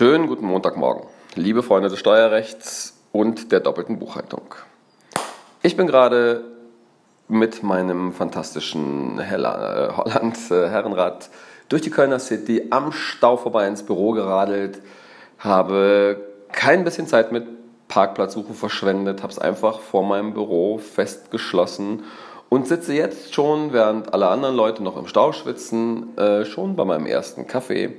Schönen guten Montagmorgen, liebe Freunde des Steuerrechts und der doppelten Buchhaltung. Ich bin gerade mit meinem fantastischen äh, Holland äh, Herrenrad durch die Kölner City am Stau vorbei ins Büro geradelt, habe kein bisschen Zeit mit Parkplatzsuche verschwendet, habe es einfach vor meinem Büro festgeschlossen und sitze jetzt schon, während alle anderen Leute noch im Stau schwitzen, äh, schon bei meinem ersten Kaffee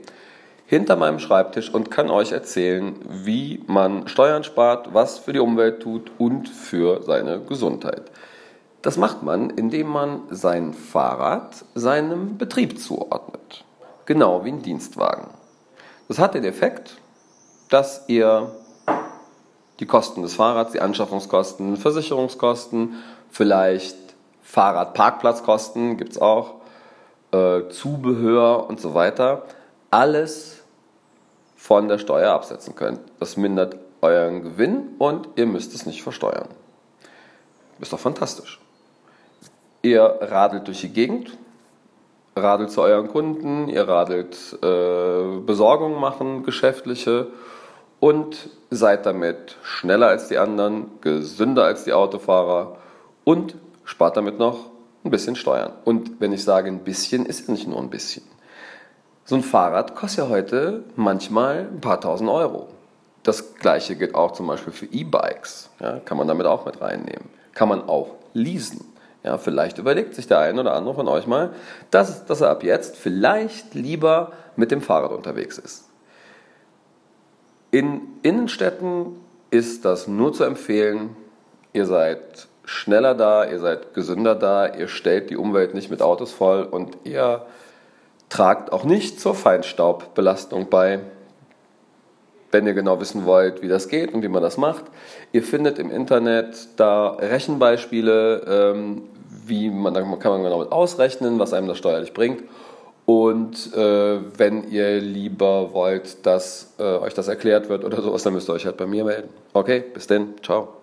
hinter meinem Schreibtisch und kann euch erzählen, wie man Steuern spart, was für die Umwelt tut und für seine Gesundheit. Das macht man, indem man sein Fahrrad seinem Betrieb zuordnet. Genau wie ein Dienstwagen. Das hat den Effekt, dass ihr die Kosten des Fahrrads, die Anschaffungskosten, Versicherungskosten, vielleicht Fahrradparkplatzkosten gibt es auch, äh, Zubehör und so weiter, alles von der Steuer absetzen könnt. Das mindert euren Gewinn und ihr müsst es nicht versteuern. Ist doch fantastisch. Ihr radelt durch die Gegend, radelt zu euren Kunden, ihr radelt äh, Besorgungen machen, geschäftliche und seid damit schneller als die anderen, gesünder als die Autofahrer und spart damit noch ein bisschen Steuern. Und wenn ich sage ein bisschen, ist es nicht nur ein bisschen. So ein Fahrrad kostet ja heute manchmal ein paar tausend Euro. Das gleiche gilt auch zum Beispiel für E-Bikes. Ja, kann man damit auch mit reinnehmen. Kann man auch leasen. Ja, vielleicht überlegt sich der eine oder andere von euch mal, dass, dass er ab jetzt vielleicht lieber mit dem Fahrrad unterwegs ist. In Innenstädten ist das nur zu empfehlen. Ihr seid schneller da, ihr seid gesünder da, ihr stellt die Umwelt nicht mit Autos voll und ihr tragt auch nicht zur Feinstaubbelastung bei. Wenn ihr genau wissen wollt, wie das geht und wie man das macht, ihr findet im Internet da Rechenbeispiele, ähm, wie man, da kann man genau mit ausrechnen, was einem das steuerlich bringt. Und äh, wenn ihr lieber wollt, dass äh, euch das erklärt wird oder sowas, dann müsst ihr euch halt bei mir melden. Okay, bis denn, ciao.